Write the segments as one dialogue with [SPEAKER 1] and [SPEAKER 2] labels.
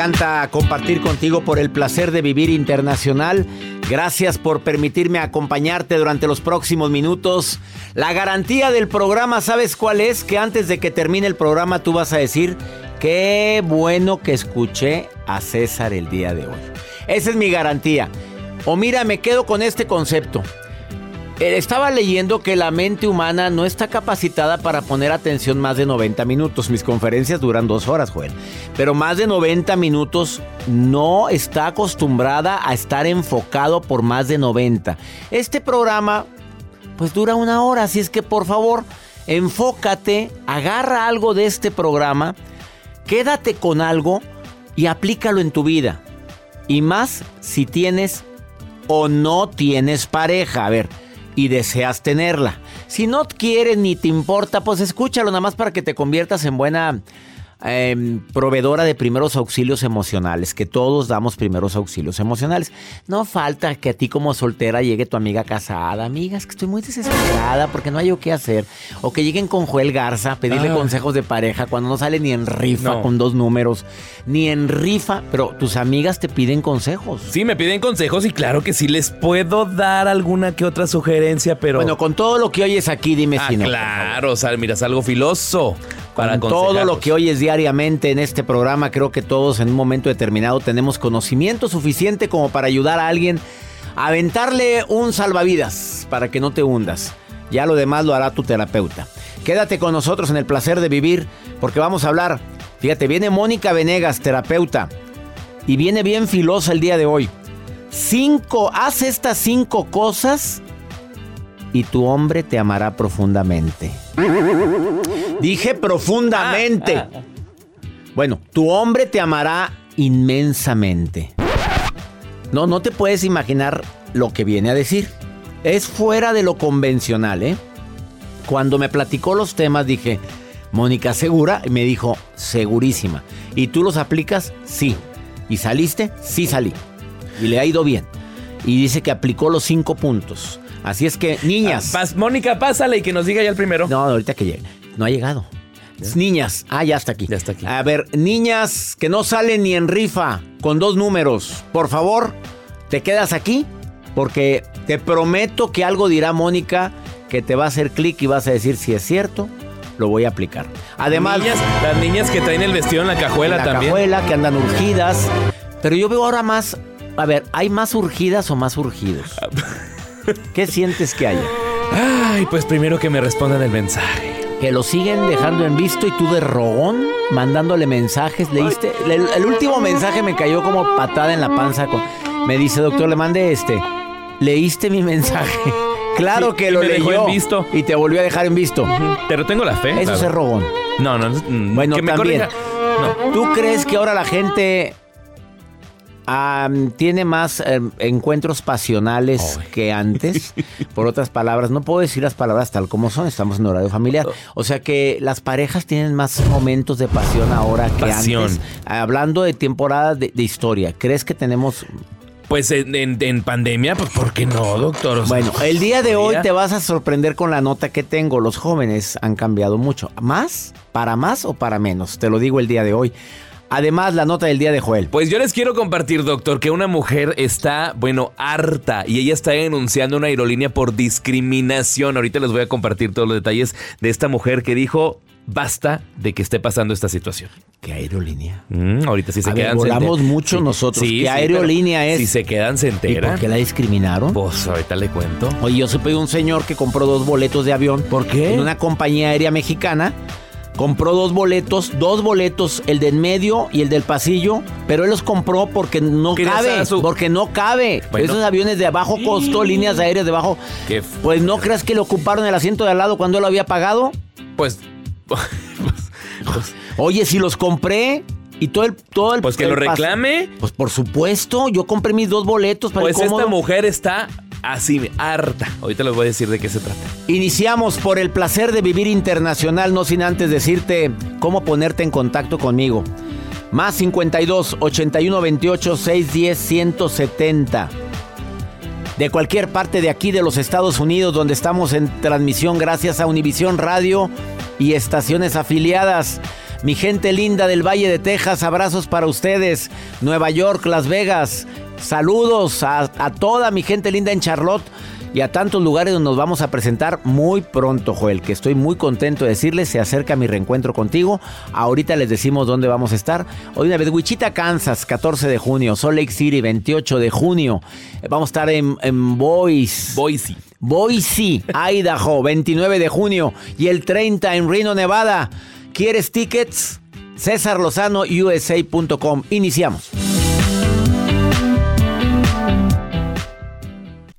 [SPEAKER 1] Encanta compartir contigo por el placer de vivir internacional. Gracias por permitirme acompañarte durante los próximos minutos. La garantía del programa, ¿sabes cuál es? Que antes de que termine el programa tú vas a decir, qué bueno que escuché a César el día de hoy. Esa es mi garantía. O mira, me quedo con este concepto. Eh, estaba leyendo que la mente humana no está capacitada para poner atención más de 90 minutos. Mis conferencias duran dos horas, Joel. Pero más de 90 minutos no está acostumbrada a estar enfocado por más de 90. Este programa, pues dura una hora, así es que por favor, enfócate, agarra algo de este programa, quédate con algo y aplícalo en tu vida. Y más si tienes o no tienes pareja. A ver y deseas tenerla. Si no quieres ni te importa, pues escúchalo nada más para que te conviertas en buena Em, proveedora de primeros auxilios emocionales, que todos damos primeros auxilios emocionales. No falta que a ti como soltera llegue tu amiga casada, amigas, que estoy muy desesperada porque no hay qué hacer. O que lleguen con Joel Garza a pedirle ah. consejos de pareja cuando no sale ni en rifa con dos números, ni en rifa, pero tus amigas te piden consejos.
[SPEAKER 2] Sí, me piden consejos y claro que sí les puedo dar alguna que otra sugerencia, pero...
[SPEAKER 1] Bueno, con todo lo que oyes aquí, dime
[SPEAKER 2] ah,
[SPEAKER 1] si no.
[SPEAKER 2] Claro, sea, miras algo filoso. Para
[SPEAKER 1] todo lo que oyes diariamente en este programa, creo que todos en un momento determinado tenemos conocimiento suficiente como para ayudar a alguien a aventarle un salvavidas para que no te hundas. Ya lo demás lo hará tu terapeuta. Quédate con nosotros en el placer de vivir porque vamos a hablar. Fíjate, viene Mónica Venegas, terapeuta, y viene bien filosa el día de hoy. Cinco, haz estas cinco cosas y tu hombre te amará profundamente. Dije profundamente. Bueno, tu hombre te amará inmensamente. No, no te puedes imaginar lo que viene a decir. Es fuera de lo convencional, ¿eh? Cuando me platicó los temas dije, Mónica, ¿segura? Y me dijo, segurísima. ¿Y tú los aplicas? Sí. ¿Y saliste? Sí salí. Y le ha ido bien. Y dice que aplicó los cinco puntos. Así es que, niñas.
[SPEAKER 2] Ah, Mónica, pásale y que nos diga ya el primero.
[SPEAKER 1] No, ahorita que llegue. No ha llegado. Niñas. Ah, ya está aquí.
[SPEAKER 2] Ya está aquí.
[SPEAKER 1] A ver, niñas que no salen ni en rifa con dos números. Por favor, te quedas aquí porque te prometo que algo dirá Mónica que te va a hacer clic y vas a decir si es cierto. Lo voy a aplicar. Además,
[SPEAKER 2] las niñas que traen el vestido en la cajuela en la
[SPEAKER 1] también. cajuela, que andan urgidas. Pero yo veo ahora más. A ver, ¿hay más urgidas o más urgidos? ¿Qué sientes que haya?
[SPEAKER 2] Ay, pues primero que me respondan el mensaje.
[SPEAKER 1] Que lo siguen dejando en visto y tú de rogón mandándole mensajes. ¿Leíste? El, el último mensaje me cayó como patada en la panza. con- me dice, doctor, le mandé este. ¿Leíste mi mensaje? Claro
[SPEAKER 2] Sí,
[SPEAKER 1] que lo
[SPEAKER 2] me dejó
[SPEAKER 1] leyó.
[SPEAKER 2] en visto.
[SPEAKER 1] Y te volvió a dejar en visto.
[SPEAKER 2] Pero tengo la fe.
[SPEAKER 1] Eso es rogón.
[SPEAKER 2] No, no, mm,
[SPEAKER 1] Bueno,
[SPEAKER 2] que me
[SPEAKER 1] también.
[SPEAKER 2] corrija. No.
[SPEAKER 1] ¿Tú crees que ahora la gente tiene más em, encuentros pasionales que antes? Por otras palabras, no puedo decir las palabras tal como son, estamos en horario familiar. O sea que las parejas tienen más momentos de pasión ahora que
[SPEAKER 2] Pasión.
[SPEAKER 1] antes. Hablando de temporada de, de historia, ¿crees que tenemos...
[SPEAKER 2] Pues en, en- en pandemia, pues ¿por qué no, doctor? O sea,
[SPEAKER 1] Bueno, el día de hoy te vas a sorprender con la nota que tengo. Los jóvenes han cambiado mucho. ¿Más? ¿Para más o para menos? Te lo digo el día de hoy. Además, la nota del día de Joel.
[SPEAKER 2] Pues yo les quiero compartir, doctor, que una mujer está, bueno, harta y ella está denunciando una aerolínea por discriminación. Ahorita les voy a compartir todos los detalles de esta mujer que dijo, basta de que esté pasando esta situación.
[SPEAKER 1] ¿Qué aerolínea?
[SPEAKER 2] Mm, ahorita si se
[SPEAKER 1] A ver,
[SPEAKER 2] quedan... se
[SPEAKER 1] volamos mucho nosotros. ¿Qué aerolínea es?
[SPEAKER 2] Si se quedan, se
[SPEAKER 1] ¿Y por qué la discriminaron?
[SPEAKER 2] Pues ahorita le cuento.
[SPEAKER 1] Oye, yo supe de un señor que compró dos boletos de avión.
[SPEAKER 2] ¿Por qué?
[SPEAKER 1] En una compañía aérea mexicana. Compró dos boletos, dos boletos, el de en medio y el del pasillo, pero él los compró porque no cabe,
[SPEAKER 2] su-
[SPEAKER 1] porque no cabe.
[SPEAKER 2] Bueno.
[SPEAKER 1] Esos aviones de bajo costo, líneas aéreas de bajo,
[SPEAKER 2] Qué
[SPEAKER 1] pues no creas que le ocuparon el asiento de al lado cuando él lo había pagado.
[SPEAKER 2] Pues... pues,
[SPEAKER 1] Oye, si los compré y todo el todo el
[SPEAKER 2] pues que
[SPEAKER 1] el
[SPEAKER 2] lo reclame.
[SPEAKER 1] Pues por supuesto, yo compré mis dos boletos para
[SPEAKER 2] Pues esta mujer está así, harta. Ahorita les voy a decir de qué se trata.
[SPEAKER 1] Iniciamos por el placer de vivir internacional, no sin antes decirte cómo ponerte en contacto conmigo. Más 52 81 28 610 170. De cualquier parte de aquí de los Estados Unidos, donde estamos en transmisión gracias a Univisión Radio y estaciones afiliadas. Mi gente linda del Valle de Texas, abrazos para ustedes. Nueva York, Las Vegas, saludos a, a toda mi gente linda en Charlotte y a tantos lugares donde nos vamos a presentar muy pronto, Joel, que estoy muy contento de decirles, se acerca mi reencuentro contigo. Ahorita les decimos dónde vamos a estar. Hoy una vez, Wichita, Kansas, 14 de junio, Salt Lake City, 28 de junio. Vamos a estar en, en Boise.
[SPEAKER 2] Boise.
[SPEAKER 1] Boise, Idaho, 29 de junio y el 30 en Reno, Nevada. ¿Quieres tickets? César Lozano, USA.com. Iniciamos.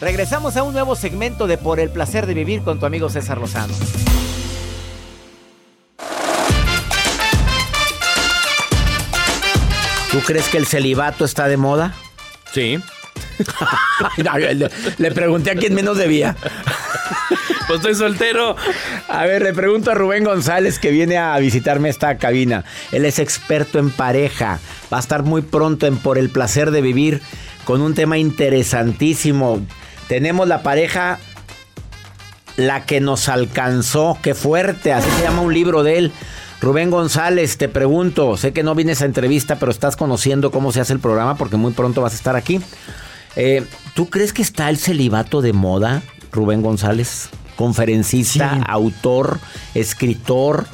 [SPEAKER 1] Regresamos a un nuevo segmento de Por el placer de vivir con tu amigo César Lozano. ¿Tú crees que el celibato está de moda?
[SPEAKER 2] Sí.
[SPEAKER 1] le, le pregunté a quien menos debía.
[SPEAKER 2] Pues estoy soltero.
[SPEAKER 1] A ver, le pregunto a Rubén González que viene a visitarme esta cabina. Él es experto en pareja. Va a estar muy pronto en Por el placer de vivir con un tema interesantísimo. Tenemos la pareja La que nos alcanzó. Qué fuerte, así se llama un libro de él. Rubén González, te pregunto, sé que no vienes a entrevista, pero estás conociendo cómo se hace el programa porque muy pronto vas a estar aquí. Eh, ¿Tú crees que está el celibato de moda, Rubén González? Conferencista,
[SPEAKER 3] Sí.
[SPEAKER 1] autor, escritor,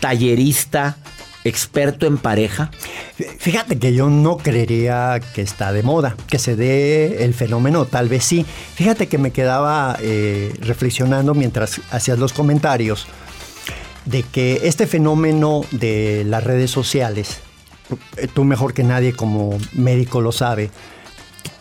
[SPEAKER 1] tallerista, experto en pareja.
[SPEAKER 3] Fíjate que yo no creería que está de moda, que se dé el fenómeno, tal vez sí. Fíjate que me quedaba eh, reflexionando mientras hacías los comentarios de que este fenómeno de las redes sociales, eh, tú mejor que nadie como médico lo sabe,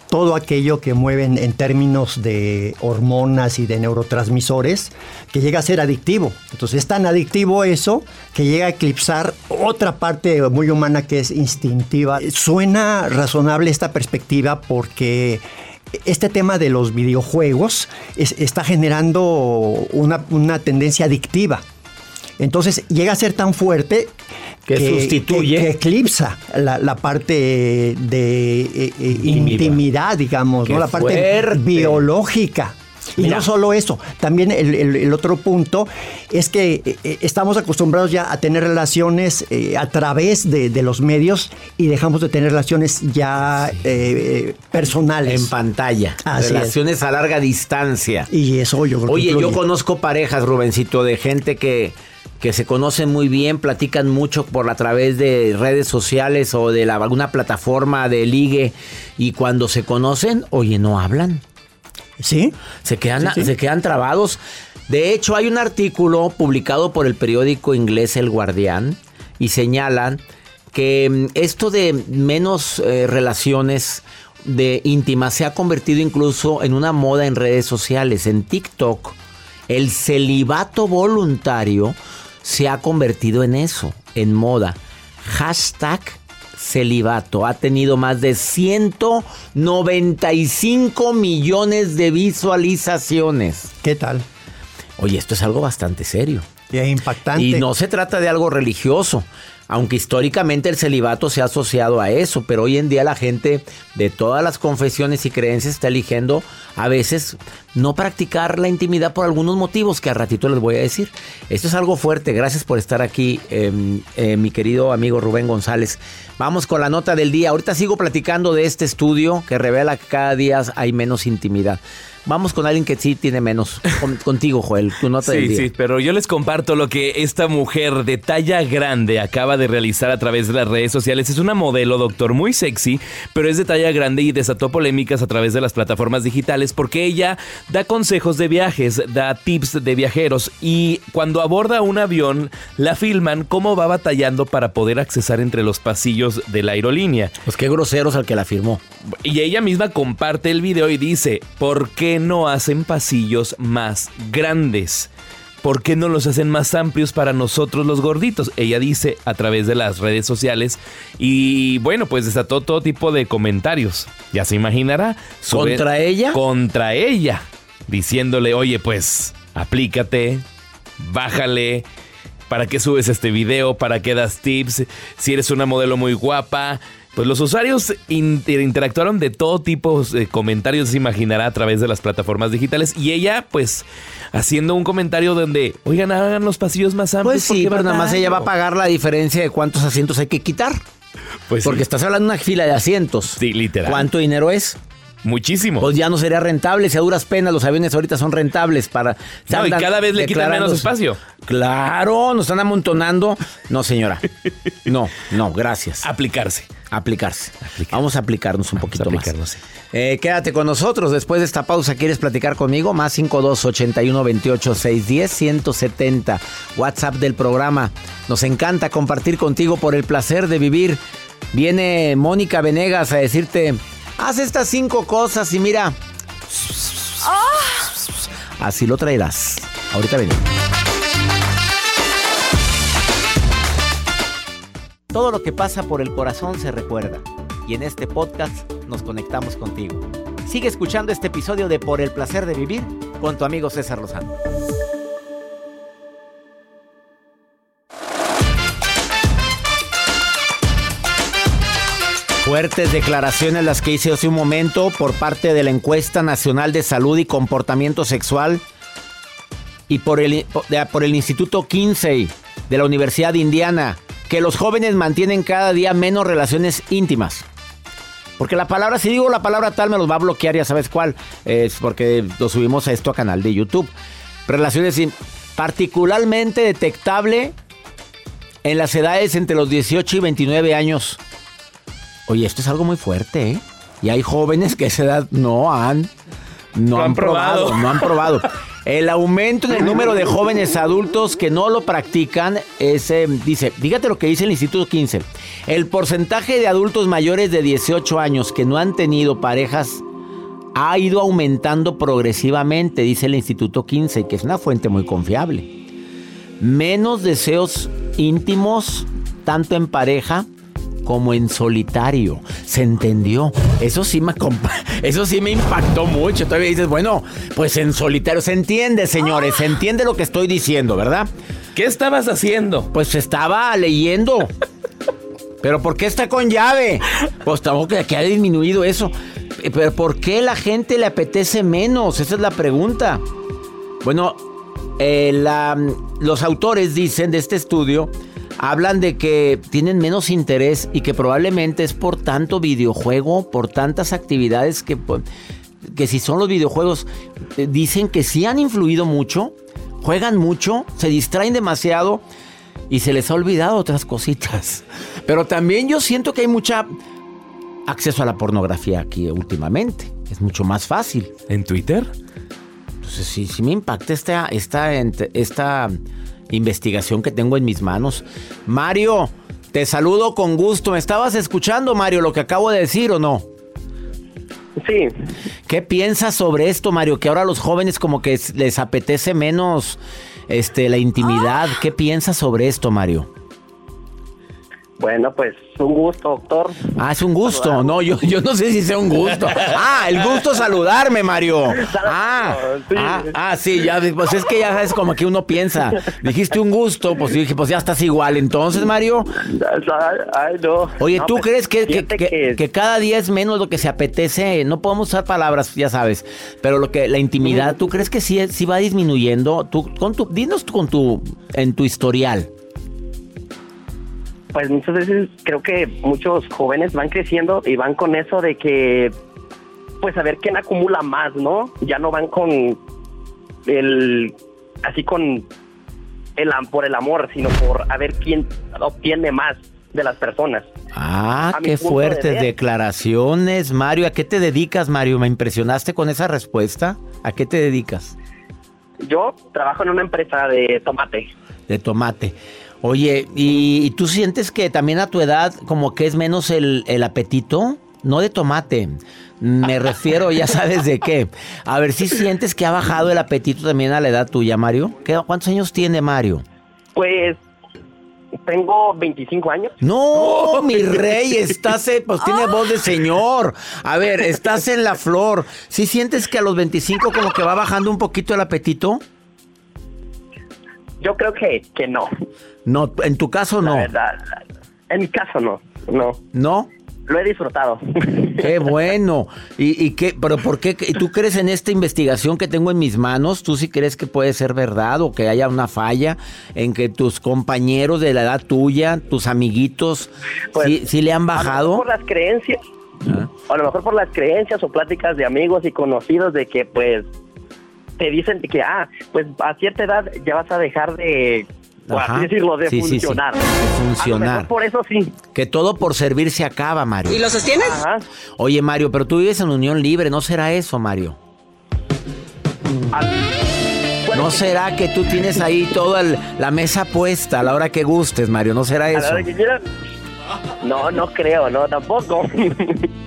[SPEAKER 3] todo aquello que mueven en términos de hormonas y de neurotransmisores, que llega a ser adictivo. Entonces es tan adictivo eso que llega a eclipsar otra parte muy humana que es instintiva. Suena razonable esta perspectiva porque este tema de los videojuegos está generando una, tendencia adictiva. Entonces llega a ser tan fuerte
[SPEAKER 1] que, sustituye.
[SPEAKER 3] Que, eclipsa la, parte de eh, eh, intimidad, digamos, ¿no? la parte biológica. Y no solo eso, también el, otro punto es que eh, estamos acostumbrados ya a tener relaciones eh, a través de, los medios y dejamos de tener relaciones ya personales.
[SPEAKER 1] En pantalla. relaciones a larga distancia.
[SPEAKER 3] Y eso yo
[SPEAKER 1] creo Oye, yo conozco parejas, Rubencito, de gente que que se conocen muy bien, platican mucho por a través de redes sociales o de alguna plataforma de ligue y cuando se conocen, oye, no hablan.
[SPEAKER 3] Sí.
[SPEAKER 1] Se quedan, se quedan trabados. De hecho, hay un artículo publicado por el periódico inglés El Guardián y señalan que mm, esto de menos eh, relaciones de íntimas se ha convertido incluso en una moda en redes sociales. En TikTok, el celibato voluntario se ha convertido en eso, en moda. Hashtag celibato ha tenido más de 195 millones de visualizaciones.
[SPEAKER 3] ¿Qué tal?
[SPEAKER 1] Oye, esto es algo bastante serio.
[SPEAKER 3] Y es impactante.
[SPEAKER 1] Y no se trata de algo religioso aunque históricamente el celibato se ha asociado a eso, pero hoy en día la gente de todas las confesiones y creencias está eligiendo a veces no practicar la intimidad por algunos motivos que a ratito les voy a decir. Esto es algo fuerte, gracias por estar aquí, em, eh, mi querido amigo Rubén González. Vamos con la nota del día. Ahorita sigo platicando de este estudio que revela que cada día hay menos intimidad. Vamos con alguien que sí tiene menos. contigo, Joel, tu nota
[SPEAKER 2] sí,
[SPEAKER 1] del día.
[SPEAKER 2] Sí, pero yo les comparto lo que esta mujer de talla grande acaba de realizar a través de las redes sociales. Es una modelo, doctor, muy sexy, pero es de talla grande y desató polémicas a través de las plataformas digitales porque ella da consejos de viajes, da tips de viajeros y cuando aborda un avión la filman cómo va batallando para poder accesar entre los pasillos de la aerolínea.
[SPEAKER 1] Pues qué groseros al que la firmó.
[SPEAKER 2] Y ella misma comparte el video y dice, ¿por qué no hacen pasillos más grandes? ¿Por qué no los hacen más amplios para nosotros los gorditos? Ella dice a través de las redes sociales y bueno, pues desató todo tipo de comentarios. Ya se imaginará.
[SPEAKER 1] ¿Contra ella?
[SPEAKER 2] Contra ella. Diciéndole, oye, pues aplícate, bájale. ¿Para qué subes este video? ¿Para qué das tips? Si eres una modelo muy guapa, pues los usuarios interactuaron de todo tipo de comentarios, se imaginará, a través de las plataformas digitales. Y ella, pues, haciendo un comentario donde, oigan, hagan los pasillos más amplios.
[SPEAKER 1] Pues sí, pero nada más ella va a pagar la diferencia de cuántos asientos hay que quitar. Pues porque estás hablando de una fila de asientos.
[SPEAKER 2] Sí, literal.
[SPEAKER 1] ¿Cuánto dinero es?
[SPEAKER 2] Muchísimo.
[SPEAKER 1] Pues ya no sería rentable. Si a duras penas los aviones ahorita son rentables para.
[SPEAKER 2] No, y cada vez le quitan menos espacio.
[SPEAKER 1] Claro, nos están amontonando. No, señora. No, no, gracias.
[SPEAKER 2] Aplicarse.
[SPEAKER 1] Aplicarse. Vamos a aplicarnos un poquito más. Eh, quédate con nosotros. Después de esta pausa, ¿quieres platicar conmigo? Más 52 81 28 610 170. WhatsApp del programa. Nos encanta compartir contigo por el placer de vivir. Viene Mónica Venegas a decirte Haz estas cinco cosas y mira. Así lo traerás. Ahorita venimos. Todo lo que pasa por el corazón se recuerda. Y en este podcast nos conectamos contigo. Sigue escuchando este episodio de Por el placer de vivir con tu amigo César Lozano. Fuertes declaraciones las que hice hace un momento por parte de la encuesta nacional de salud y comportamiento sexual y por el, por el Instituto Kinsey de la Universidad de Indiana, que los jóvenes mantienen cada día menos relaciones íntimas. Porque la palabra, si digo la palabra tal, me los va a bloquear, ya sabes cuál. Es porque lo subimos a esto a canal de YouTube. Relaciones particularmente detectable en las edades entre los 18 y 29 años. Oye, esto es algo muy fuerte, ¿eh? Y hay jóvenes que a esa edad no han, no, han, probado, no han probado. El aumento en el número de jóvenes adultos que no lo practican es, eh, dice, fíjate lo que dice el Instituto 15. El porcentaje de adultos mayores de 18 años que no han tenido parejas ha ido aumentando progresivamente, dice el Instituto 15, que es una fuente muy confiable. Menos deseos íntimos, tanto en pareja como en solitario. Se entendió. Eso sí me eso sí me impactó mucho. Todavía dices, bueno, pues en solitario se entiende, señores, se entiende lo que estoy diciendo, ¿verdad?
[SPEAKER 2] ¿Qué estabas haciendo?
[SPEAKER 1] Pues estaba leyendo. ¿Pero por qué está con llave? Pues tampoco que ha disminuido eso. ¿Pero por qué la gente le apetece menos? Esa es la pregunta. Bueno, eh, los autores dicen de este estudio hablan de que tienen menos interés y que probablemente es por tanto videojuego, por tantas actividades que, que si son los videojuegos, eh, dicen que sí han influido mucho, juegan mucho, se distraen demasiado y se les ha olvidado otras cositas. Pero también yo siento que hay mucha acceso a la pornografía aquí últimamente. Es mucho más fácil.
[SPEAKER 2] ¿En Twitter?
[SPEAKER 1] Entonces sí, sí me impacta esta, esta, esta investigación que tengo en mis manos. Mario, te saludo con gusto. ¿Me estabas escuchando, Mario, lo que acabo de decir o no?
[SPEAKER 4] Sí.
[SPEAKER 1] ¿Qué piensas sobre esto, Mario? Que ahora los jóvenes como que les apetece menos este, la intimidad. ¿Qué piensas sobre esto, Mario?
[SPEAKER 4] Bueno, pues un gusto, doctor.
[SPEAKER 1] Ah, es un gusto. No, yo, yo no sé si sea un gusto. Ah, el gusto saludarme, Mario. Ah, ah, ah, sí, ya, pues es que ya sabes como que uno piensa. Dijiste un gusto, pues dije, pues ya estás igual. Entonces, Mario.
[SPEAKER 4] Ay, no.
[SPEAKER 1] Oye, ¿tú pues, crees que, que, cada día es menos lo que se apetece? No podemos usar palabras, ya sabes. Pero lo que la intimidad, ¿tú crees que sí, sí va disminuyendo? Tú, con tu, dinos con tu, en tu historial
[SPEAKER 4] pues muchas veces creo que muchos jóvenes van creciendo y van con eso de que, pues a ver quién acumula más, ¿no? Ya no van con el, así con el por el amor, sino por a ver quién obtiene más de las personas.
[SPEAKER 1] Ah, qué fuertes declaraciones, Mario. ¿A qué te dedicas, Mario? Me impresionaste con esa respuesta. ¿A qué te dedicas?
[SPEAKER 4] Yo trabajo en una empresa de tomate.
[SPEAKER 1] De tomate. Oye, ¿y, tú sientes que también a tu edad como que es menos el, apetito? No de tomate, me refiero, ya sabes de qué. A ver, si sientes que ha bajado el apetito también a la edad tuya, Mario? ¿Cuántos años tiene Mario?
[SPEAKER 4] Pues tengo 25 años.
[SPEAKER 1] No, mi rey, estás, pues tiene voz de señor. A ver, estás en la flor. ¿Sí sientes que a los 25 como que va bajando un poquito el apetito?
[SPEAKER 4] Yo creo que, que no.
[SPEAKER 1] No, en tu caso no.
[SPEAKER 4] en mi caso no, no.
[SPEAKER 1] ¿No?
[SPEAKER 4] Lo he disfrutado.
[SPEAKER 1] Qué bueno. ¿Y, y qué, pero por qué? ¿Tú crees en esta investigación que tengo en mis manos? ¿Tú sí crees que puede ser verdad o que haya una falla en que tus compañeros de la edad tuya, tus amiguitos, pues, sí, le han bajado?
[SPEAKER 4] A por las creencias. ¿Ah? O a lo mejor por las creencias o pláticas de amigos y conocidos de que pues te dicen que, ah, pues a cierta edad ya vas a dejar de por así decirlo, de funcionar.
[SPEAKER 1] funcionar.
[SPEAKER 4] por eso sí.
[SPEAKER 1] Que todo por servir se acaba, Mario.
[SPEAKER 5] ¿Y lo sostienes?
[SPEAKER 1] Oye, Mario, pero tú vives en unión libre, ¿no será eso, Mario? ¿No será que tú tienes ahí toda la mesa puesta a la hora que gustes, Mario? ¿No será eso?
[SPEAKER 4] No, no creo, no, tampoco.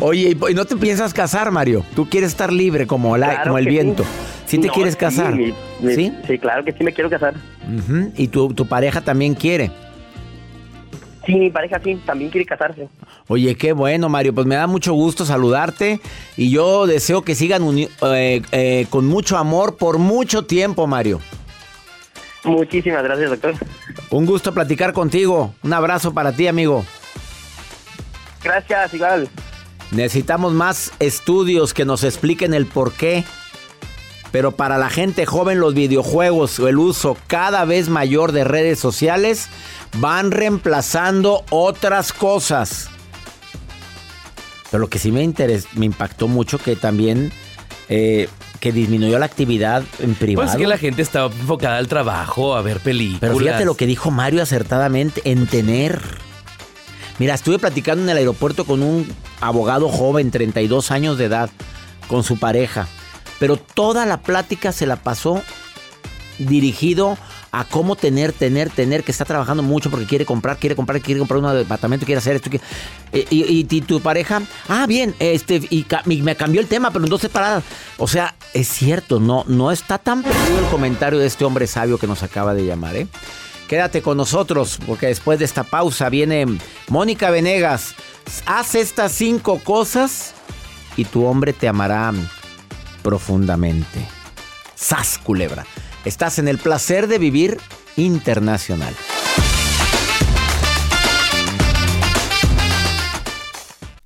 [SPEAKER 1] Oye, ¿y no te piensas casar, Mario? Tú quieres estar libre como, la, como el viento. ¿Sí te quieres casar?
[SPEAKER 4] Sí, ¿Sí? claro que sí me quiero casar.
[SPEAKER 1] ¿Y tu, tu pareja también quiere?
[SPEAKER 4] Sí, mi pareja sí, también quiere casarse.
[SPEAKER 1] Oye, qué bueno, Mario. Pues me da mucho gusto saludarte y yo deseo que sigan eh, eh, con mucho amor por mucho tiempo, Mario.
[SPEAKER 4] Muchísimas gracias, doctor.
[SPEAKER 1] Un gusto platicar contigo. Un abrazo para ti, amigo.
[SPEAKER 4] Gracias, igual.
[SPEAKER 1] Necesitamos más estudios que nos expliquen el por qué. Pero para la gente joven los videojuegos o el uso cada vez mayor de redes sociales van reemplazando otras cosas. Pero lo que sí me, me impactó mucho que también eh, que disminuyó la actividad en privado.
[SPEAKER 2] Pues que la gente estaba enfocada al trabajo, a ver películas.
[SPEAKER 1] Pero fíjate lo que dijo Mario acertadamente, en tener Mira, estuve platicando en el aeropuerto con un abogado joven, 32 años de edad, con su pareja. pero toda la plática se la pasó dirigido a cómo tener, tener, tener, que está trabajando mucho porque quiere comprar, quiere comprar, quiere comprar un departamento, quiere hacer esto. Y, y, tu pareja, ah, bien, este, y, me cambió el tema, pero en dos separadas. O sea, es cierto, no, no está tan perdido el comentario de este hombre sabio que nos acaba de llamar, ¿eh? Quédate con nosotros porque después de esta pausa viene Mónica Venegas. Haz estas cinco cosas y tu hombre te amará profundamente. Sas, culebra. Estás en el placer de vivir internacional.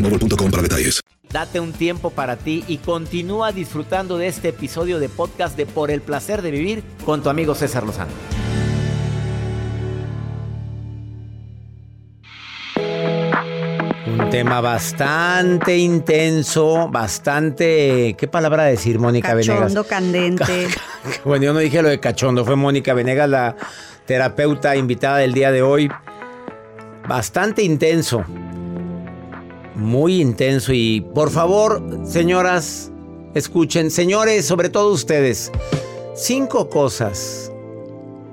[SPEAKER 5] mobile.com para detalles.
[SPEAKER 1] Date un tiempo para ti y continúa disfrutando de este episodio de podcast de Por el placer de vivir con tu amigo César Lozano. Un tema bastante intenso, bastante. ¿Qué palabra decir, Mónica Venegas?
[SPEAKER 6] Cachondo, candente.
[SPEAKER 1] bueno, yo no dije lo de cachondo, fue Mónica Venegas, la terapeuta invitada del día de hoy. Bastante intenso muy intenso y por favor, señoras, escuchen, señores, sobre todo ustedes, cinco cosas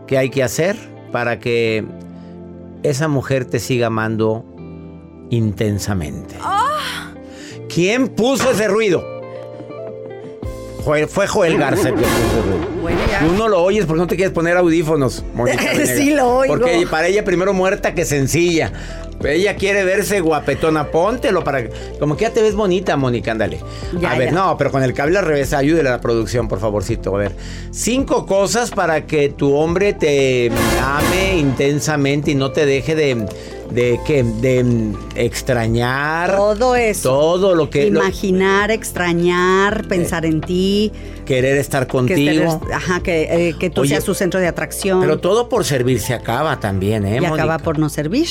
[SPEAKER 1] que hay que hacer para que esa mujer te siga amando intensamente. ¿Quién puso ese ruido? Fue, Joel Garza que puso ese ruido. Tú no lo oyes porque no te quieres poner audífonos,
[SPEAKER 6] sí lo oigo.
[SPEAKER 1] Porque para ella primero muerta que sencilla. Ella quiere verse guapetona, póntelo para como que ya te ves bonita, Mónica, ándale. a ver, no, pero con el cable al revés, ayúdele a la producción, por favorcito. A ver, cinco cosas para que tu hombre te ame intensamente y no te deje de de que de extrañar
[SPEAKER 6] todo eso
[SPEAKER 1] todo lo que
[SPEAKER 6] imaginar extrañar pensar en ti
[SPEAKER 1] querer estar contigo
[SPEAKER 6] ajá que, eh, que tú seas su centro de atracción
[SPEAKER 1] pero todo por servir se acaba también eh
[SPEAKER 6] y acaba por no servir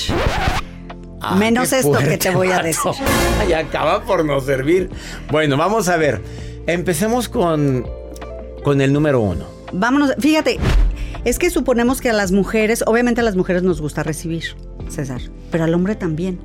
[SPEAKER 6] Ah, Menos esto que te voy a decir.
[SPEAKER 1] y acaba por no servir. Bueno, vamos a ver. Empecemos con, con el número uno.
[SPEAKER 6] Vámonos. Fíjate, es que suponemos que a las mujeres, obviamente a las mujeres nos gusta recibir, César, pero al hombre también.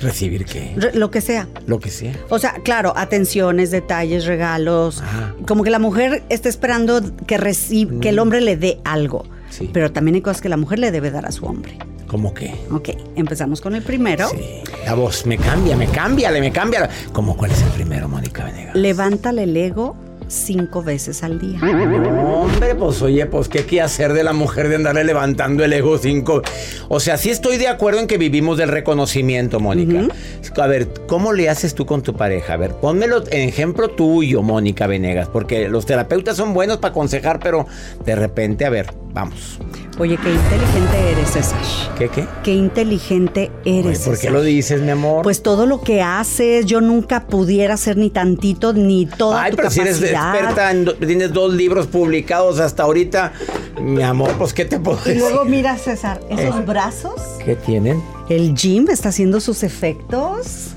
[SPEAKER 1] ¿Recibir qué?
[SPEAKER 6] lo que sea.
[SPEAKER 1] Lo que sea.
[SPEAKER 6] O sea, claro, atenciones, detalles, regalos. Como que la mujer está esperando que, reciba, que el mm. hombre le dé algo. Sí. Pero también hay cosas que la mujer le debe dar a su hombre.
[SPEAKER 1] ¿Cómo qué?
[SPEAKER 6] Ok, empezamos con el primero. Sí.
[SPEAKER 1] La voz, me cambia, me cambia, me cambia. ¿Cómo cuál es el primero, Mónica Venegas?
[SPEAKER 6] Levántale el ego cinco veces al día.
[SPEAKER 1] hombre, pues oye, pues qué quiere hacer de la mujer de andarle levantando el ego cinco. O sea, sí estoy de acuerdo en que vivimos del reconocimiento, Mónica. A ver, ¿cómo le haces tú con tu pareja? A ver, pónmelo en ejemplo tuyo, Mónica Venegas, porque los terapeutas son buenos para aconsejar, pero de repente, a ver, vamos.
[SPEAKER 6] Oye, qué inteligente eres, César.
[SPEAKER 1] ¿Qué qué?
[SPEAKER 6] Qué inteligente eres.
[SPEAKER 1] ¿Por qué lo dices, mi amor?
[SPEAKER 6] Pues todo lo que haces, yo nunca pudiera hacer ni tantito, ni toda Ay, pero si eres
[SPEAKER 1] experta, tienes dos libros publicados hasta ahorita, mi amor, pues ¿qué te puedo decir?
[SPEAKER 6] Y luego mira, César, esos eh, brazos.
[SPEAKER 1] ¿Qué tienen?
[SPEAKER 6] El gym está haciendo sus efectos.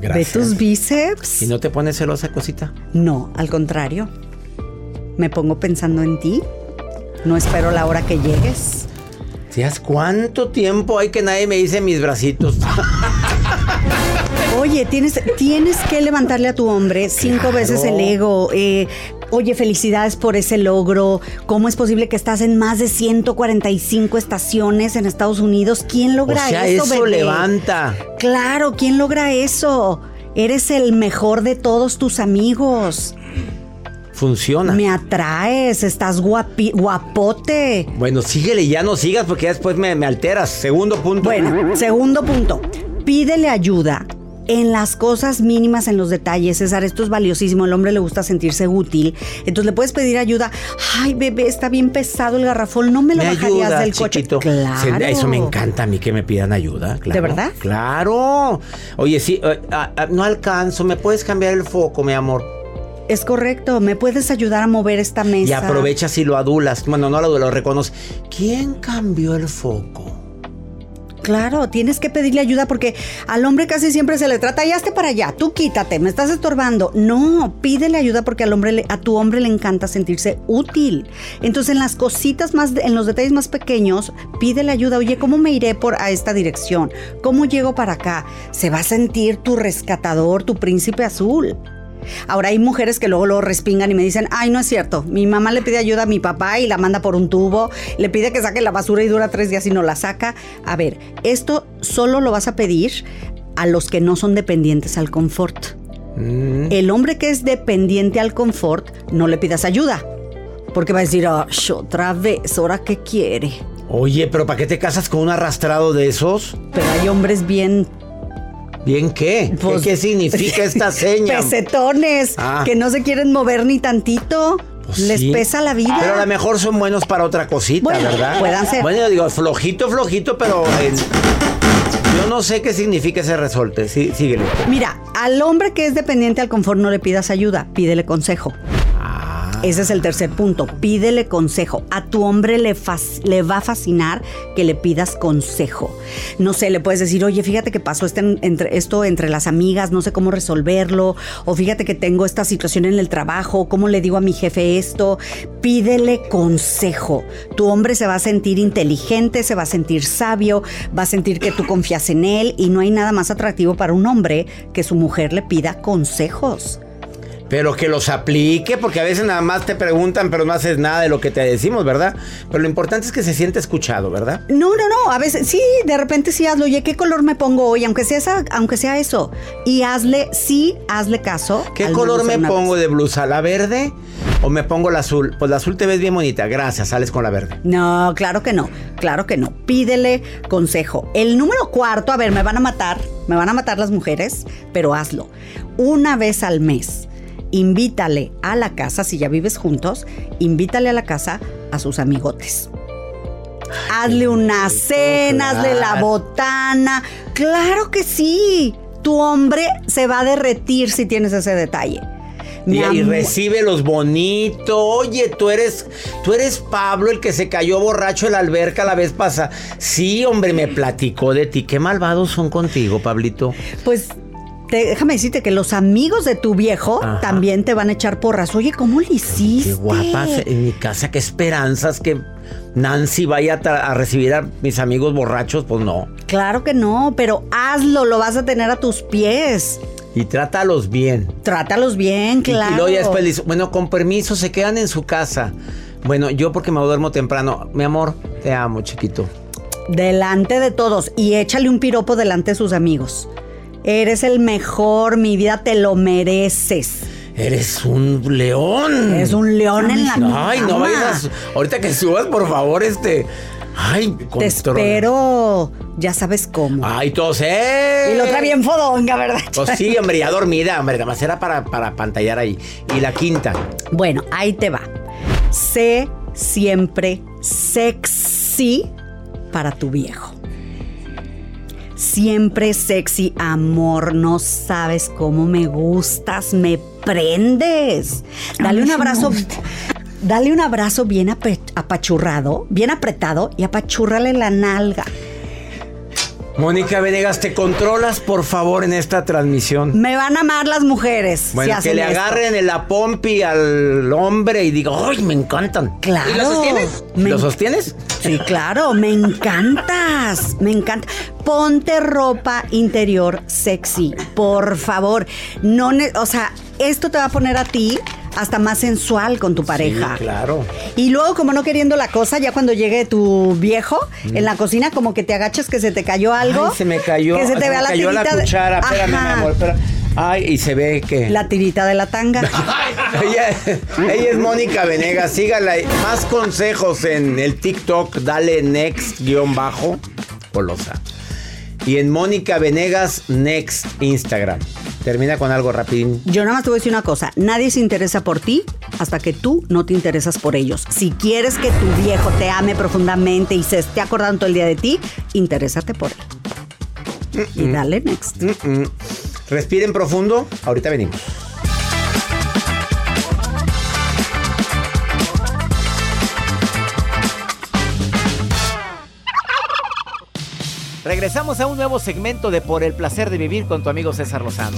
[SPEAKER 6] Gracias. Ve tus bíceps.
[SPEAKER 1] ¿Y no te pones celosa, cosita?
[SPEAKER 6] No, al contrario. Me pongo pensando en ti no espero la hora que llegues.
[SPEAKER 1] ¿Sabes cuánto tiempo hay que nadie me dice mis bracitos?
[SPEAKER 6] Oye, tienes, tienes que levantarle a tu hombre cinco veces el ego. Eh, oye, felicidades por ese logro. ¿Cómo es posible que estás en más de 145 estaciones en Estados Unidos? ¿Quién logra
[SPEAKER 1] o sea,
[SPEAKER 6] eso,
[SPEAKER 1] eso levanta.
[SPEAKER 6] Claro, ¿quién logra eso? Eres el mejor de todos tus amigos.
[SPEAKER 1] Funciona.
[SPEAKER 6] Me atraes, estás guapi, guapote.
[SPEAKER 1] Bueno, síguele, ya no sigas porque ya después me, me alteras. Segundo punto.
[SPEAKER 6] Bueno, segundo punto. Pídele ayuda en las cosas mínimas, en los detalles. César, esto es valiosísimo. Al hombre le gusta sentirse útil. Entonces le puedes pedir ayuda. Ay, bebé, está bien pesado el garrafón. No me lo
[SPEAKER 1] me
[SPEAKER 6] bajarías
[SPEAKER 1] ayuda,
[SPEAKER 6] del coche.
[SPEAKER 1] chiquito.
[SPEAKER 6] Claro.
[SPEAKER 1] Se- Eso me encanta a mí que me pidan ayuda. claro.
[SPEAKER 6] ¿De verdad?
[SPEAKER 1] Claro. Oye, sí, eh, ah, ah, no alcanzo. ¿Me puedes cambiar el foco, mi amor?
[SPEAKER 6] Es correcto. ¿Me puedes ayudar a mover esta mesa?
[SPEAKER 1] Y aprovechas y lo adulas. Bueno, no lo adulas, lo reconoces. ¿Quién cambió el foco?
[SPEAKER 6] Claro, tienes que pedirle ayuda porque al hombre casi siempre se le trata, ya esté para allá, tú quítate, me estás estorbando. No, pídele ayuda porque al hombre, a tu hombre le encanta sentirse útil. Entonces, en las cositas más, en los detalles más pequeños, pídele ayuda. Oye, ¿cómo me iré por a esta dirección? ¿Cómo llego para acá? Se va a sentir tu rescatador, tu príncipe azul. Ahora hay mujeres que luego lo respingan y me dicen, ay, no es cierto, mi mamá le pide ayuda a mi papá y la manda por un tubo, le pide que saque la basura y dura tres días y no la saca. A ver, esto solo lo vas a pedir a los que no son dependientes al confort.
[SPEAKER 1] Mm.
[SPEAKER 6] El hombre que es dependiente al confort, no le pidas ayuda. Porque va a decir, "Ah, sh, otra vez, ¿ahora qué quiere?
[SPEAKER 1] Oye, pero ¿para qué te casas con un arrastrado de esos?
[SPEAKER 6] Pero hay hombres bien
[SPEAKER 1] ¿Bien qué? ¿Qué-
[SPEAKER 6] Pues-
[SPEAKER 1] ¿Qué, significa esta seña?
[SPEAKER 6] pesetones,
[SPEAKER 1] Ah.
[SPEAKER 6] que no se quieren mover ni tantito.
[SPEAKER 1] Pues
[SPEAKER 6] Les
[SPEAKER 1] sí.
[SPEAKER 6] pesa la vida.
[SPEAKER 1] Pero a lo mejor son buenos para otra cosita,
[SPEAKER 6] Bueno,
[SPEAKER 1] ¿verdad?
[SPEAKER 6] puedan ser.
[SPEAKER 1] Bueno, yo digo, flojito, flojito, pero eh, yo no sé qué significa ese resorte. Sí, síguele.
[SPEAKER 6] Mira, al hombre que es dependiente al confort no le pidas ayuda, pídele consejo. Ese es el tercer punto. Pídele consejo. A tu hombre le, le va a fascinar que le pidas consejo. No sé, le puedes decir, oye, fíjate que pasó este, entre, esto entre las amigas, no sé cómo resolverlo. O fíjate que tengo esta situación en el trabajo, ¿cómo le digo a mi jefe esto? Pídele consejo. Tu hombre se va a sentir inteligente, se va a sentir sabio, va a sentir que tú confías en él y no hay nada más atractivo para un hombre que su mujer le pida consejos.
[SPEAKER 1] Pero que los aplique, porque a veces nada más te preguntan, pero no haces nada de lo que te decimos, ¿verdad? Pero lo importante es que se siente escuchado, ¿verdad?
[SPEAKER 6] No, no, no. A veces sí, de repente sí hazlo. Oye, ¿qué color me pongo hoy? Aunque sea, esa- aunque sea eso. Y hazle, sí, hazle caso.
[SPEAKER 1] ¿Qué color me pongo
[SPEAKER 6] vez.
[SPEAKER 1] de blusa? ¿La verde o me pongo la azul? Pues la azul te ves bien bonita. Gracias, sales con la verde.
[SPEAKER 6] No, claro que no. Claro que no. Pídele consejo. El número cuarto, a ver, me van a matar. Me van a matar las mujeres, pero hazlo. Una vez al mes. Invítale a la casa, si ya vives juntos, invítale a la casa a sus amigotes. Hazle una cena, hazle la botana. Claro que sí. Tu hombre se va a derretir si tienes ese detalle. Mi
[SPEAKER 1] Y, recibe los bonitos. Oye, tú eres, tú eres Pablo, el que se cayó borracho en la alberca la vez pasada. Sí, hombre, me platicó de ti. Qué malvados son contigo, Pablito.
[SPEAKER 6] Pues te- déjame decirte que los amigos de tu viejo
[SPEAKER 1] Ajá.
[SPEAKER 6] también te van a echar porras. Oye, ¿cómo le hiciste?
[SPEAKER 1] Qué guapas en mi casa, qué esperanzas que Nancy vaya a, recibir a mis amigos borrachos. Pues no.
[SPEAKER 6] Claro que no, pero hazlo, lo vas a tener a tus pies.
[SPEAKER 1] Y trátalos bien.
[SPEAKER 6] Trátalos bien,
[SPEAKER 1] Y-
[SPEAKER 6] claro.
[SPEAKER 1] Y, luego ya después le dice, bueno, con permiso, se quedan en su casa. Bueno, yo porque me duermo temprano. Mi amor, te amo, chiquito.
[SPEAKER 6] Delante de todos y échale un piropo delante de sus amigos. Eres el mejor, mi vida, te lo mereces.
[SPEAKER 1] Eres un león.
[SPEAKER 6] Eres un león en la
[SPEAKER 1] Ay, no vayas. Ahorita que subas, por favor, este. Ay,
[SPEAKER 6] Te
[SPEAKER 1] controla.
[SPEAKER 6] espero, ya sabes cómo.
[SPEAKER 1] Ay, todos, ¡eh!
[SPEAKER 6] Y la otra bien fodonga, ¿verdad?
[SPEAKER 1] Pues sí, hombre, ya dormida, hombre. Nada más era para, para pantallar ahí. Y la quinta.
[SPEAKER 6] Bueno, ahí te va. Sé siempre sexy para tu viejo. Siempre sexy, amor. No sabes cómo me gustas, me prendes. Dale un abrazo. Dale un abrazo bien apachurrado, bien apretado y apachúrrale la nalga.
[SPEAKER 1] Mónica Venegas, ¿te controlas, por favor, en esta transmisión?
[SPEAKER 6] Me van a amar las mujeres. si
[SPEAKER 1] Bueno, que
[SPEAKER 6] hacen
[SPEAKER 1] le
[SPEAKER 6] esto.
[SPEAKER 1] agarren en la pompi al hombre y diga, ¡ay, me encantan!
[SPEAKER 6] Claro.
[SPEAKER 1] ¿Y lo sostienes?
[SPEAKER 6] Me-
[SPEAKER 1] ¿Lo sostienes?
[SPEAKER 6] Sí, claro, me encantas, me encanta. Ponte ropa interior sexy, por favor. No, o sea, esto te va a poner a ti hasta más sensual con tu pareja.
[SPEAKER 1] Sí, claro.
[SPEAKER 6] Y luego, como no queriendo la cosa, ya cuando llegue tu viejo en la cocina, como que te agachas que se te cayó algo.
[SPEAKER 1] Mm. Ay, se me cayó.
[SPEAKER 6] Que se te vea
[SPEAKER 1] me
[SPEAKER 6] la
[SPEAKER 1] cayó la
[SPEAKER 6] tirita de-
[SPEAKER 1] cuchara. Espérame, mi amor. espera. Ay, y se ve que.
[SPEAKER 6] La tirita de la tanga.
[SPEAKER 1] ella, ella es Mónica Venegas. Sígala. Más consejos en el TikTok. Dale next guion bajo. Colosa. Y en Mónica Venegas Next Instagram. Termina con algo rapidín.
[SPEAKER 6] Yo nada más te voy a decir una cosa. Nadie se interesa por ti hasta que tú no te interesas por ellos. Si quieres que tu viejo te ame profundamente y se esté acordando todo el día de ti, interésate por él. Y dale next.
[SPEAKER 1] Mm. Respiren profundo. Ahorita venimos. Regresamos a un nuevo segmento de Por el placer de vivir con tu amigo César Lozano.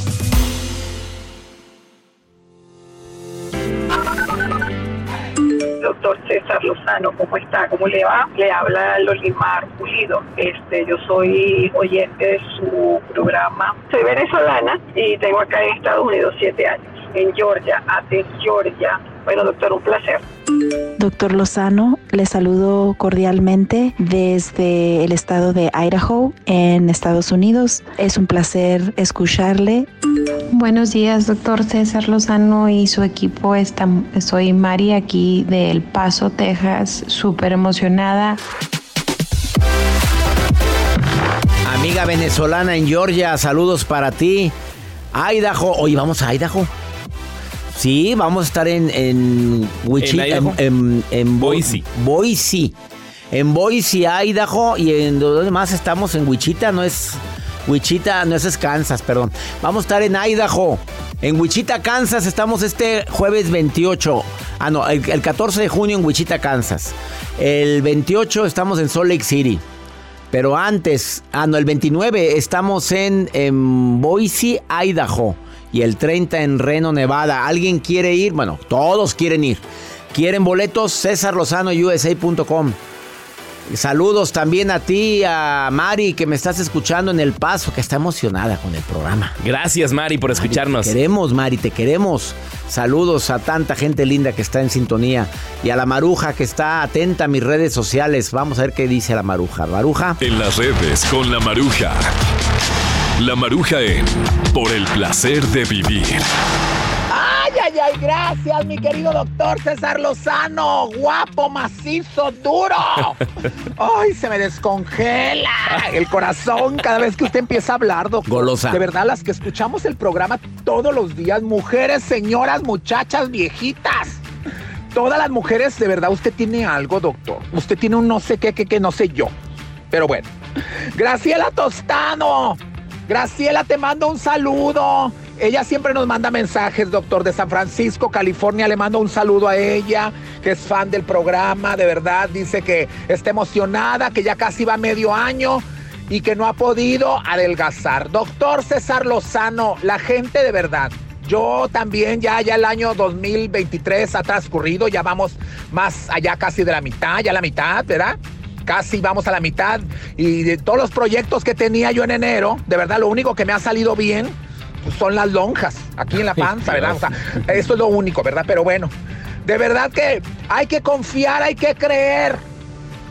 [SPEAKER 7] doctor César Lozano, ¿cómo está? ¿Cómo le va? Le habla Lolimar Pulido. Este, yo soy oyente de su programa. Soy venezolana y tengo acá en Estados Unidos siete años, en Georgia, Athens, Georgia. Bueno, doctor, un placer.
[SPEAKER 8] Doctor Lozano, le saludo cordialmente desde el estado de Idaho, en Estados Unidos. Es un placer escucharle.
[SPEAKER 9] Buenos días, doctor César Lozano y su equipo. soy Mari aquí de El Paso, Texas, súper emocionada.
[SPEAKER 1] Amiga venezolana en Georgia, saludos para ti. Idaho, hoy vamos a Idaho. Sí, vamos a estar en, en Wichita, en, en, Boise. Boise. En Boise, Idaho. Y en donde más estamos en Wichita, no es. Wichita, no es Kansas, perdón. Vamos a estar en Idaho. En Wichita, Kansas, estamos este jueves 28. Ah, no, el, 14 de junio en Wichita, Kansas. El 28 estamos en Salt Lake City. Pero antes, ah, no, el 29 estamos en, en Boise, Idaho y el 30 en Reno, Nevada. ¿Alguien quiere ir? Bueno, todos quieren ir. ¿Quieren boletos? César Lozano, USA.com. Saludos también a ti, a Mari, que me estás escuchando en El Paso, que está emocionada con el programa.
[SPEAKER 2] Gracias, Mari, por escucharnos.
[SPEAKER 1] Te queremos, Mari, te queremos. Saludos a tanta gente linda que está en sintonía. Y a la Maruja, que está atenta a mis redes sociales. Vamos a ver qué dice la Maruja. Maruja.
[SPEAKER 10] En las redes con la Maruja. La Maruja en Por el placer de vivir.
[SPEAKER 11] Ay, ay, ay, gracias, mi querido doctor César Lozano. Guapo, macizo, duro. Ay, se me descongela el corazón cada vez que usted empieza a hablar, doctor.
[SPEAKER 1] Golosa.
[SPEAKER 11] De verdad, las que escuchamos el programa todos los días, mujeres, señoras, muchachas, viejitas. Todas las mujeres, de verdad, usted tiene algo, doctor. Usted tiene un no sé qué, qué, qué, no sé yo. Pero bueno. Graciela Tostano. Graciela, te mando un saludo. Ella siempre nos manda mensajes, doctor, de San Francisco, California. Le mando un saludo a ella, que es fan del programa, de verdad. Dice que está emocionada, que ya casi va medio año y que no ha podido adelgazar. Doctor César Lozano, la gente de verdad. Yo también ya, ya el año 2023 ha transcurrido, ya vamos más allá casi de la mitad, ya la mitad, ¿verdad? Casi vamos a la mitad. Y de todos los proyectos que tenía yo en enero, de verdad, lo único que me ha salido bien pues, son las lonjas aquí en la panza, ¿verdad? O sea, eso es lo único, ¿verdad? Pero bueno, de verdad que hay que confiar, hay que creer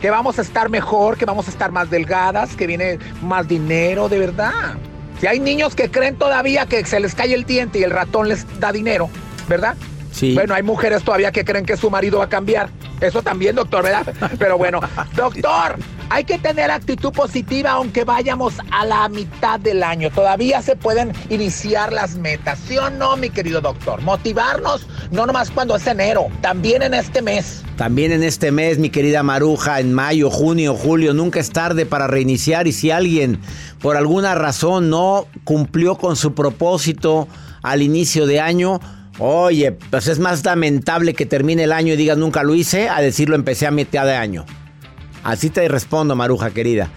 [SPEAKER 11] que vamos a estar mejor, que vamos a estar más delgadas, que viene más dinero, de verdad. Si hay niños que creen todavía que se les cae el diente y el ratón les da dinero, ¿verdad?
[SPEAKER 1] Sí.
[SPEAKER 11] Bueno, hay mujeres todavía que creen que su marido va a cambiar. Eso también, doctor, ¿verdad? Pero bueno, doctor, hay que tener actitud positiva aunque vayamos a la mitad del año. Todavía se pueden iniciar las metas, ¿sí o no, mi querido doctor? Motivarnos no nomás cuando es enero, también en este mes.
[SPEAKER 1] También en este mes, mi querida Maruja, en mayo, junio, julio, nunca es tarde para reiniciar y si alguien por alguna razón no cumplió con su propósito al inicio de año, Oye, pues es más lamentable que termine el año y digas nunca lo hice a decirlo empecé a mitad de año. Así te respondo, Maruja querida.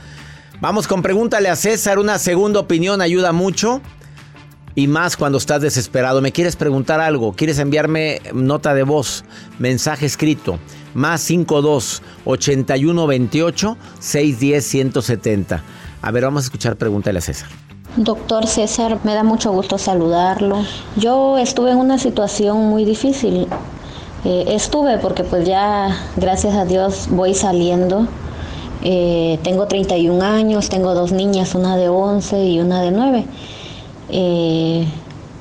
[SPEAKER 1] Vamos con pregúntale a César, una segunda opinión ayuda mucho. Y más cuando estás desesperado. ¿Me quieres preguntar algo? ¿Quieres enviarme nota de voz? Mensaje escrito. Más 52 81 28 610 170. A ver, vamos a escuchar pregúntale a César.
[SPEAKER 12] Doctor César, me da mucho gusto saludarlo. Yo estuve en una situación muy difícil. Eh, estuve porque pues ya, gracias a Dios, voy saliendo. Eh, tengo 31 años, tengo dos niñas, una de 11 y una de 9. Eh,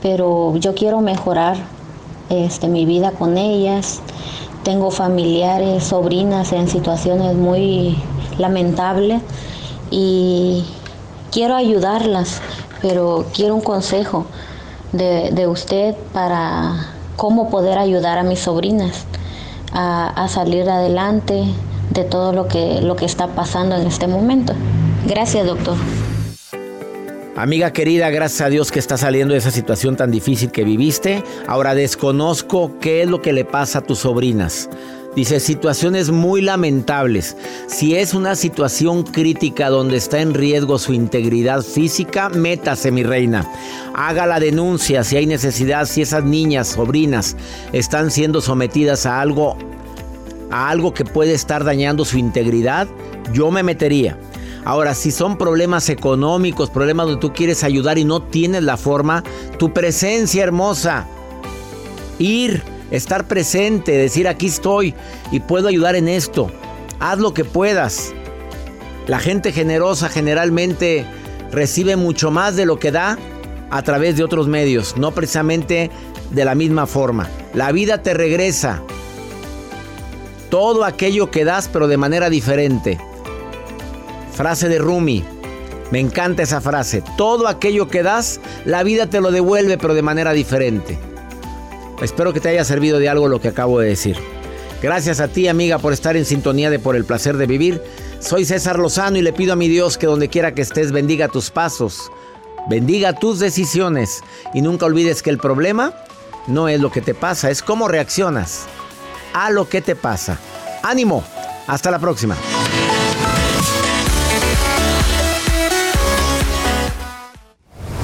[SPEAKER 12] pero yo quiero mejorar este, mi vida con ellas. Tengo familiares, sobrinas en situaciones muy lamentables y quiero ayudarlas, pero quiero un consejo de, de usted para cómo poder ayudar a mis sobrinas a, a, salir adelante de todo lo que, lo que está pasando en este momento. Gracias, doctor.
[SPEAKER 1] Amiga querida, gracias a Dios que está saliendo de esa situación tan difícil que viviste. Ahora desconozco qué es lo que le pasa a tus sobrinas. Dice, situaciones muy lamentables. Si es una situación crítica donde está en riesgo su integridad física, métase, mi reina. Haga la denuncia si hay necesidad, si esas niñas, sobrinas, están siendo sometidas a algo, a algo que puede estar dañando su integridad, yo me metería. Ahora, si son problemas económicos, problemas donde tú quieres ayudar y no tienes la forma, tu presencia hermosa, ir estar presente, decir aquí estoy y puedo ayudar en esto. Haz lo que puedas. La gente generosa generalmente recibe mucho más de lo que da a través de otros medios, no precisamente de la misma forma. La vida te regresa todo aquello que das, pero de manera diferente. Frase de Rumi. Me encanta esa frase. Todo aquello que das, la vida te lo devuelve, pero de manera diferente. Espero que te haya servido de algo lo que acabo de decir. Gracias a ti, amiga, por estar en sintonía de Por el placer de vivir. Soy César Lozano y le pido a mi Dios que donde quiera que estés bendiga tus pasos, bendiga tus decisiones y nunca olvides que el problema no es lo que te pasa, es cómo reaccionas a lo que te pasa. Ánimo, hasta la próxima.